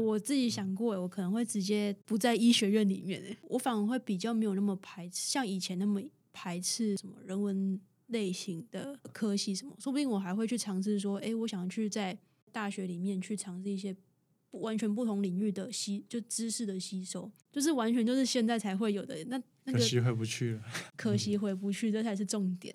我自己想过，我可能会直接不在医学院里面，我反而会比较没有那么排斥，像以前那么排斥什么人文类型的科系什么，说不定我还会去尝试说，哎，我想去在大学里面去尝试一些完全不同领域的吸，就知识的吸收，就是完全就是现在才会有的。那那可惜回不去了，可惜回不去，这才是重点。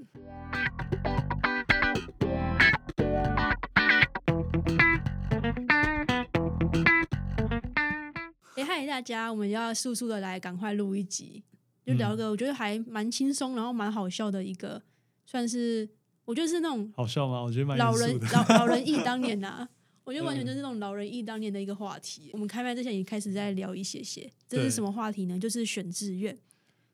嗨，大家，我们要速速的来，赶快录一集，就聊个我觉得还蛮轻松，然后蛮好笑的一个，算是我觉得是那种好笑吗？我觉得蛮老人 老老人忆当年呐，我觉得完全就是那种老人忆当年的一个话题。我们开麦之前也开始在聊一些些，这是什么话题呢？就是选志愿。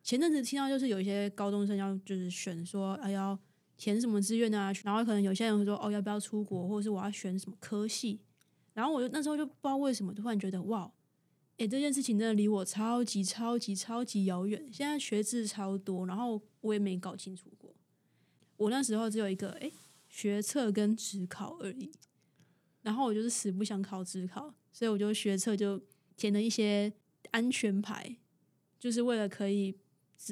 前阵子听到就是有一些高中生要就是选说啊要填什么志愿啊，然后可能有些人会说哦要不要出国，或者是我要选什么科系，然后我就那时候就不知道为什么突然觉得哇。哎，这件事情真的离我超级超级超级遥远。现在学制超多，然后我也没搞清楚过。我那时候只有一个哎学测跟职考而已，然后我就是死不想考职考，所以我就学测就填了一些安全牌，就是为了可以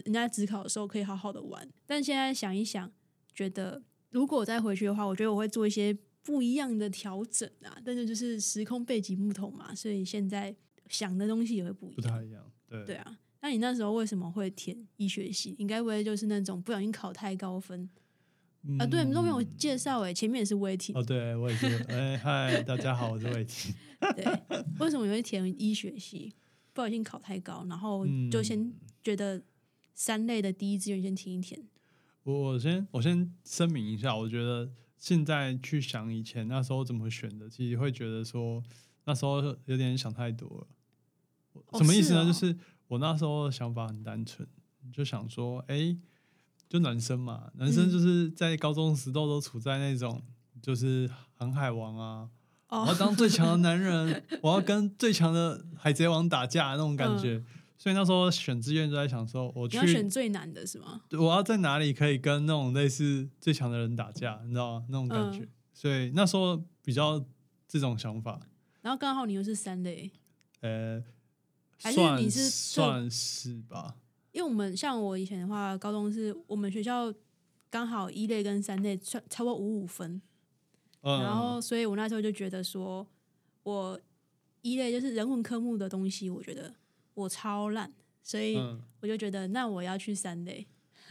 人家职考的时候可以好好的玩。但现在想一想，觉得如果我再回去的话，我觉得我会做一些不一样的调整啊。但是就是时空背景不同嘛，所以现在。想的东西也会不一样，不太一样，对对啊。那你那时候为什么会填医学系？应该不会就是那种不小心考太高分啊？对，你都没有介绍哎，前面也是魏婷哦，对，我也是。哎嗨，大家好，我是魏婷。对，为什么你会填医学系？不小心考太高，然后就先觉得三类的第一志愿先填一填。我先我先声明一下，我觉得现在去想以前那时候怎么选的，其实会觉得说那时候有点想太多了。什么意思呢？就是我那时候的想法很单纯，就想说，哎，就男生嘛，男生就是在高中时都都处在那种就是航海王啊，我要当最强的男人，我要跟最强的海贼王打架那种感觉。所以那时候选志愿就在想说，我去选最难的是吗？我要在哪里可以跟那种类似最强的人打架？你知道吗？那种感觉。所以那时候比较这种想法。然后刚好你又是三类，呃。还是你是算是吧？因为我们像我以前的话，高中是我们学校刚好一类跟三类差超过五五分，然后所以我那时候就觉得说，我一类就是人文科目的东西，我觉得我超烂，所以我就觉得那我要去三类，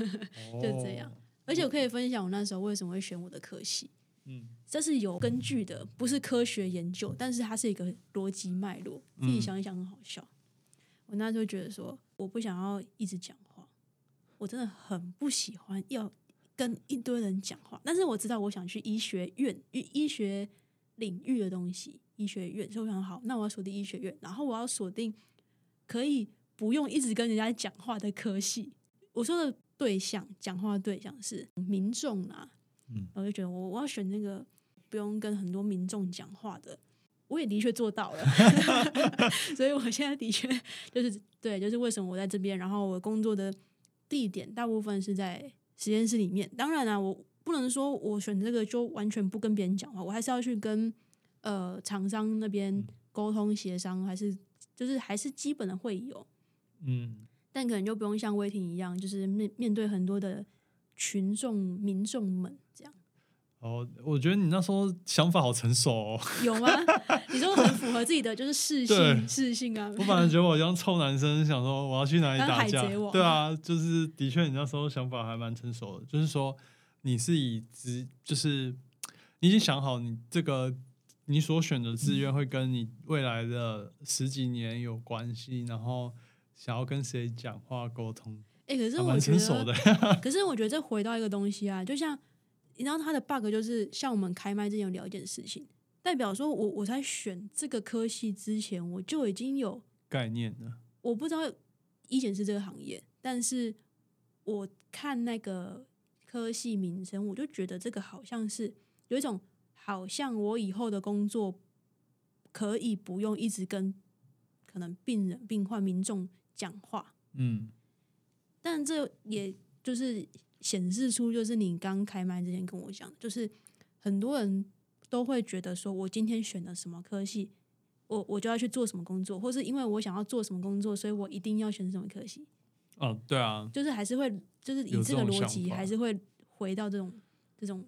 就这样。而且我可以分享我那时候为什么会选我的科系，嗯，这是有根据的，不是科学研究，但是它是一个逻辑脉络，自己想一想很好笑。我那时候觉得说，我不想要一直讲话，我真的很不喜欢要跟一堆人讲话。但是我知道我想去医学院，医医学领域的东西，医学院，所以我想好，那我要锁定医学院，然后我要锁定可以不用一直跟人家讲话的科系。我说的对象，讲话的对象是民众啊，嗯，我就觉得我我要选那个不用跟很多民众讲话的。我也的确做到了，所以我现在的确就是对，就是为什么我在这边，然后我工作的地点大部分是在实验室里面。当然啊，我不能说我选这个就完全不跟别人讲话，我还是要去跟呃厂商那边沟通协商，还是就是还是基本的会有，嗯，但可能就不用像威霆一样，就是面面对很多的群众民众们。哦，我觉得你那时候想法好成熟哦。有吗？你说很符合自己的就是视性，视性啊。我反正觉得我像臭男生，想说我要去哪里打架。对啊，就是的确，你那时候想法还蛮成熟的。就是说，你是以直，就是你已经想好，你这个你所选的志愿会跟你未来的十几年有关系，然后想要跟谁讲话沟通。哎，可是我觉得，可是我觉得这回到一个东西啊，就像。你知道他的 bug 就是像我们开麦之前有聊一件事情，代表说我我在选这个科系之前，我就已经有概念了。我不知道医检是这个行业，但是我看那个科系名称，我就觉得这个好像是有一种好像我以后的工作可以不用一直跟可能病人、病患、民众讲话。嗯，但这也就是。显示出就是你刚开麦之前跟我讲，就是很多人都会觉得说，我今天选的什么科系，我我就要去做什么工作，或是因为我想要做什么工作，所以我一定要选什么科系。哦，对啊，就是还是会，就是以这个逻辑，还是会回到这种这种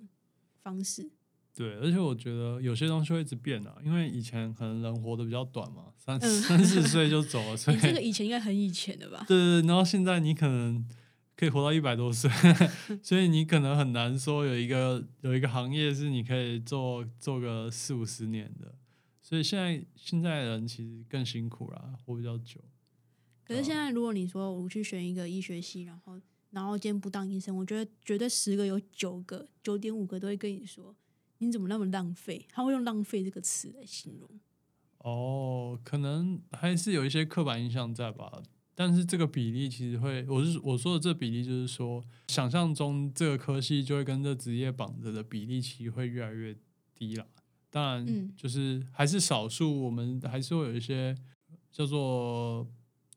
方式。对，而且我觉得有些东西会一直变啊，因为以前可能人活得比较短嘛，三三四岁就走了，所以这个以前应该很以前的吧？对对，然后现在你可能可以活到一百多岁，所以你可能很难说有一个有一个行业是你可以做做个四五十年的，所以现在现在人其实更辛苦啦，活比较久。可是现在，如果你说我去选一个医学系，然后然后今天不当医生，我觉得绝对十个有九个，九点五个都会跟你说，你怎么那么浪费？他会用“浪费”这个词来形容。哦，可能还是有一些刻板印象在吧。但是这个比例其实会，我是我说的这比例，就是说想象中这个科系就会跟这职业绑着的比例，其实会越来越低了。当然，就是还是少数，我们还是会有一些叫做。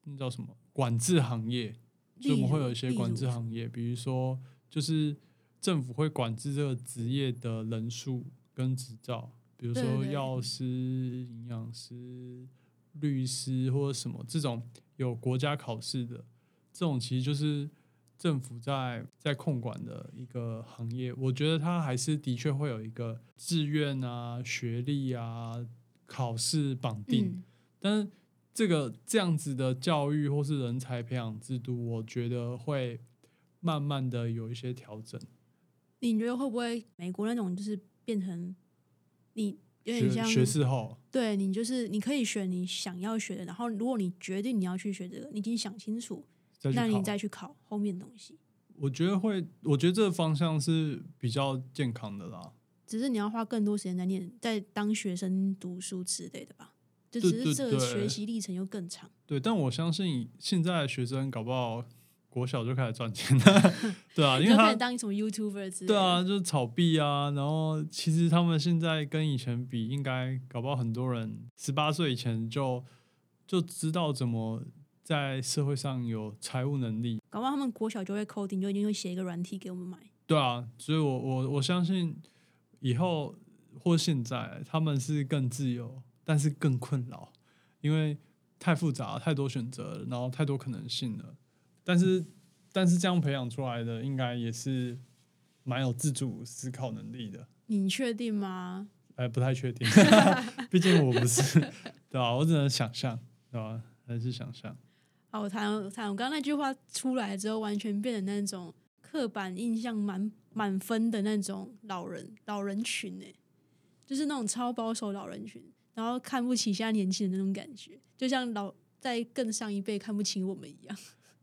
那叫什么管制行业？所以我们会有一些管制行业，比如说，就是政府会管制这个职业的人数跟执照，比如说药师、营养师、律师或者什么这种有国家考试的，这种其实就是政府在在控管的一个行业。我觉得它还是的确会有一个志愿啊、学历啊、考试绑定，但是。这个这样子的教育或是人才培养制度，我觉得会慢慢的有一些调整。你觉得会不会美国那种就是变成你有点像学士后？对你就是你可以选你想要学的，然后如果你决定你要去学这个，你已经想清楚，那你再去考后面的东西。我觉得会，我觉得这个方向是比较健康的啦。只是你要花更多时间在念，在当学生读书之类的吧。就只是这个学习历程又更长。对，但我相信现在的学生搞不好国小就开始赚钱了，对啊，因为他当什么 YouTuber 之类。对啊，就是炒币啊，然后其实他们现在跟以前比，应该搞不好很多人十八岁以前就就知道怎么在社会上有财务能力。搞不好他们国小就会 coding，就一定会写一个软体给我们买。对啊，所以我我我相信以后或现在他们是更自由。但是更困扰，因为太复杂，太多选择，然后太多可能性了。但是，但是这样培养出来的，应该也是蛮有自主思考能力的。你确定吗？哎，不太确定，毕竟我不是，对吧？我只能想象，对吧？还是想象。好，我谈谈，我刚刚那句话出来之后，完全变成那种刻板印象满满分的那种老人老人群呢，就是那种超保守老人群。然后看不起现在年轻人那种感觉，就像老在更上一辈看不起我们一样。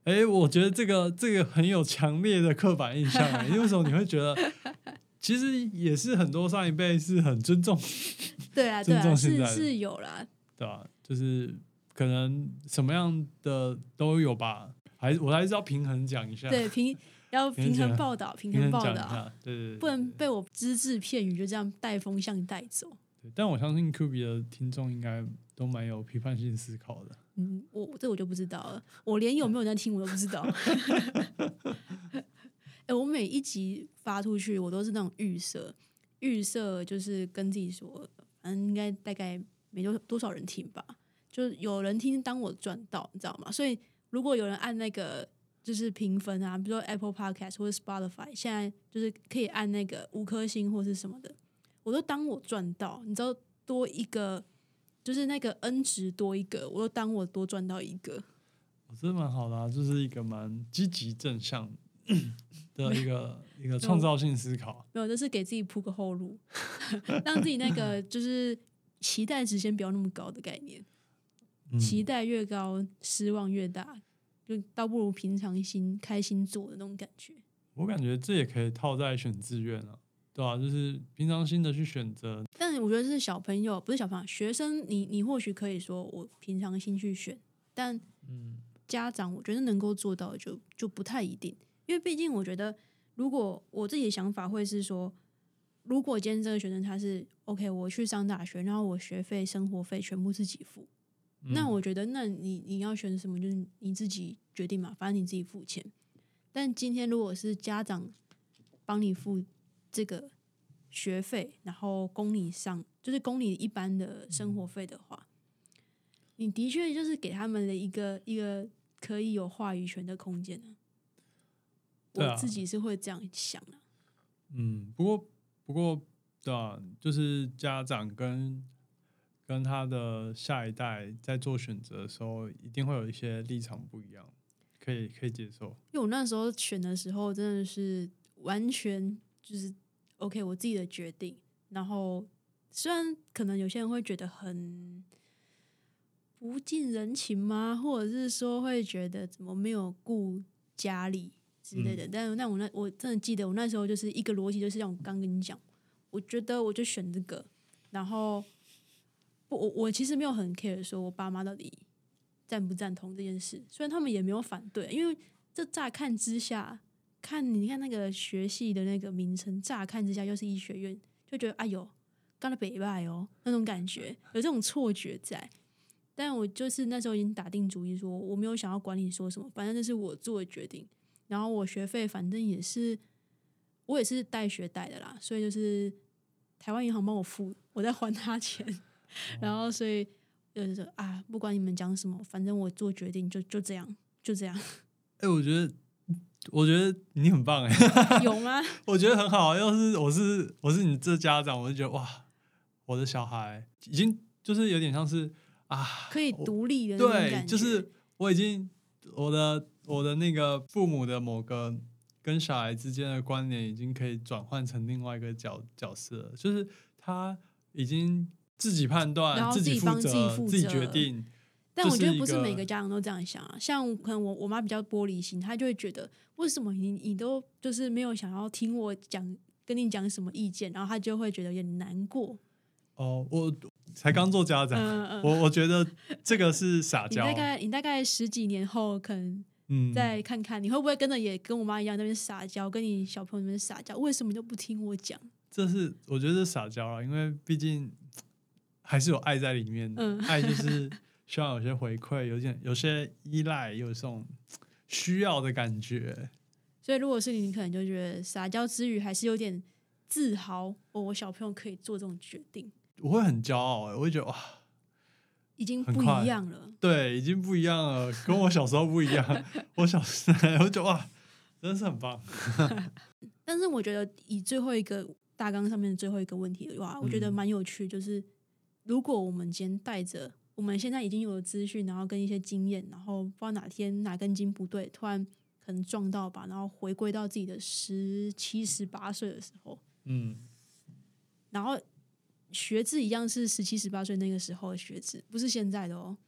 哎，我觉得这个这个很有强烈的刻板印象。为什么你会觉得？其实也是很多上一辈是很尊重。对啊，对啊，是是有啦。对啊，就是可能什么样的都有吧。还我还是要平衡讲一下。对，平要平衡报道，平衡报道。对对对，不能被我只字片语就这样带风向带走。但我相信 Q B 的听众应该都蛮有批判性思考的。嗯，我这我就不知道了，我连有没有在听我都不知道。哎，我每一集发出去，我都是那种预设，预设就是跟自己说，嗯，应该大概没多多少人听吧，就是有人听，当我赚到，你知道吗？所以如果有人按那个就是评分啊，比如说 Apple Podcast 或者 Spotify，现在就是可以按那个五颗星或是什么的。我都当我赚到，你知道多一个，就是那个 N 值多一个，我都当我多赚到一个。我觉得蛮好的，就是一个蛮积极正向的一个 一个创造性思考。没有，就是给自己铺个后路，让自己那个就是期待值先不要那么高的概念。期待越高，失望越大，就倒不如平常心、开心做的那种感觉。我感觉这也可以套在选志愿啊。对啊，就是平常心的去选择。但我觉得是小朋友，不是小朋友，学生，你你或许可以说我平常心去选，但嗯，家长我觉得能够做到就就不太一定，因为毕竟我觉得，如果我自己的想法会是说，如果今天这个学生他是 OK，我去上大学，然后我学费、生活费全部自己付，那我觉得那你你要选什么就是你自己决定嘛，反正你自己付钱。但今天如果是家长帮你付。这个学费，然后供你上，就是供你一般的生活费的话，你的确就是给他们的一个一个可以有话语权的空间呢。我自己是会这样想的。嗯，不过不过，对啊，就是家长跟跟他的下一代在做选择的时候，一定会有一些立场不一样，可以可以接受。因为我那时候选的时候，真的是完全就是 OK，我自己的决定。然后虽然可能有些人会觉得很不近人情吗，或者是说会觉得怎么没有顾家里。之类的，但那我那我真的记得，我那时候就是一个逻辑，就是像我刚跟你讲，我觉得我就选这个，然后不，我我其实没有很 care 说我爸妈到底赞不赞同这件事，虽然他们也没有反对，因为这乍看之下，看你看那个学系的那个名称，乍看之下又是医学院，就觉得哎呦，干了北外哦那种感觉，有这种错觉在，但我就是那时候已经打定主意，说我没有想要管你说什么，反正这是我做的决定。然后我学费反正也是，我也是带学贷的啦，所以就是台湾银行帮我付，我在还他钱。然后所以就是啊，不管你们讲什么，反正我做决定就就这样，就这样。哎，我觉得我觉得你很棒哎，有吗？我觉得很好。要是我是我是你这家长，我就觉得哇，我的小孩已经就是有点像是啊，可以独立的对，就是我已经我的。我的那个父母的某个跟小孩之间的关联，已经可以转换成另外一个角角色，就是他已经自己判断、自己负责、自己决定。但我觉得不是每个家长都这样想啊，像可能我我妈比较玻璃心，她就会觉得为什么你你都就是没有想要听我讲，跟你讲什么意见，然后她就会觉得有点难过。哦，我才刚做家长，我我觉得这个是撒娇。你大概你大概十几年后可能。嗯再看看你会不会跟着也跟我妈一样那边撒娇，跟你小朋友那边撒娇，为什么都不听我讲？这是我觉得是撒娇了，因为毕竟还是有爱在里面的，爱就是需要有些回馈，有点有些依赖，有这种需要的感觉。所以如果是你，你可能就觉得撒娇之余还是有点自豪，哦，我小朋友可以做这种决定，我会很骄傲，我会觉得哇。已经不一样了，对，已经不一样了，跟我小时候不一样。我小时候我觉得哇，真的是很棒。但是我觉得以最后一个大纲上面的最后一个问题的话，我觉得蛮有趣，就是如果我们今天带着我们现在已经有了资讯，然后跟一些经验，然后不知道哪天哪根筋不对，突然可能撞到吧，然后回归到自己的十七十八岁的时候，嗯，然后。学制一样是十七十八岁那个时候的学制，不是现在的哦。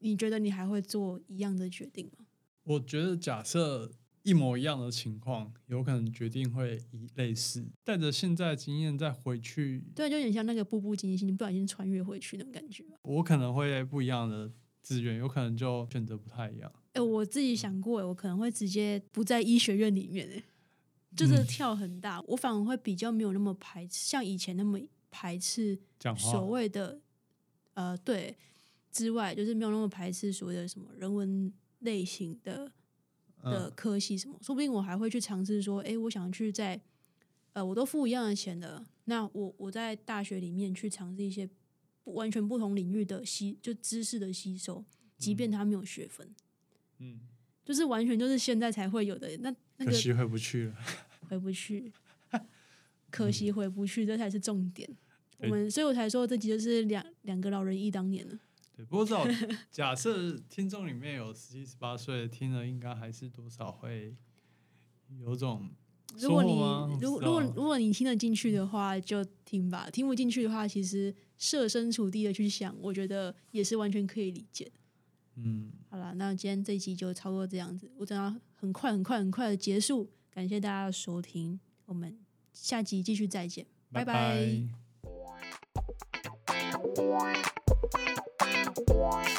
你觉得你还会做一样的决定吗？我觉得假设一模一样的情况，有可能决定会以类似，带着现在经验再回去。对，就有点像那个步步惊心，不小心穿越回去那种感觉。我可能会不一样的资源，有可能就选择不太一样。哎，我自己想过，我可能会直接不在医学院里面，哎，就是跳很大。我反而会比较没有那么排斥，像以前那么。排斥所谓的呃对之外，就是没有那么排斥所谓的什么人文类型的的科系什么，说不定我还会去尝试说，哎，我想去在呃我都付一样的钱的，那我我在大学里面去尝试一些不完全不同领域的吸就知识的吸收，即便他没有学分，嗯，就是完全就是现在才会有的，那那可惜回不去了，回不去，可惜回不去，这才是重点。我们所以我才说这集就是两两个老人忆当年了。对，不过至少假设听众里面有十七十八岁听了，应该还是多少会有种。如果你如如果如果你听得进去的话，就听吧；听不进去的话，其实设身处地的去想，我觉得也是完全可以理解。嗯，好了，那今天这一集就差不多这样子，我等下很快很快很快的结束。感谢大家的收听，我们下集继续再见，拜拜。Bye.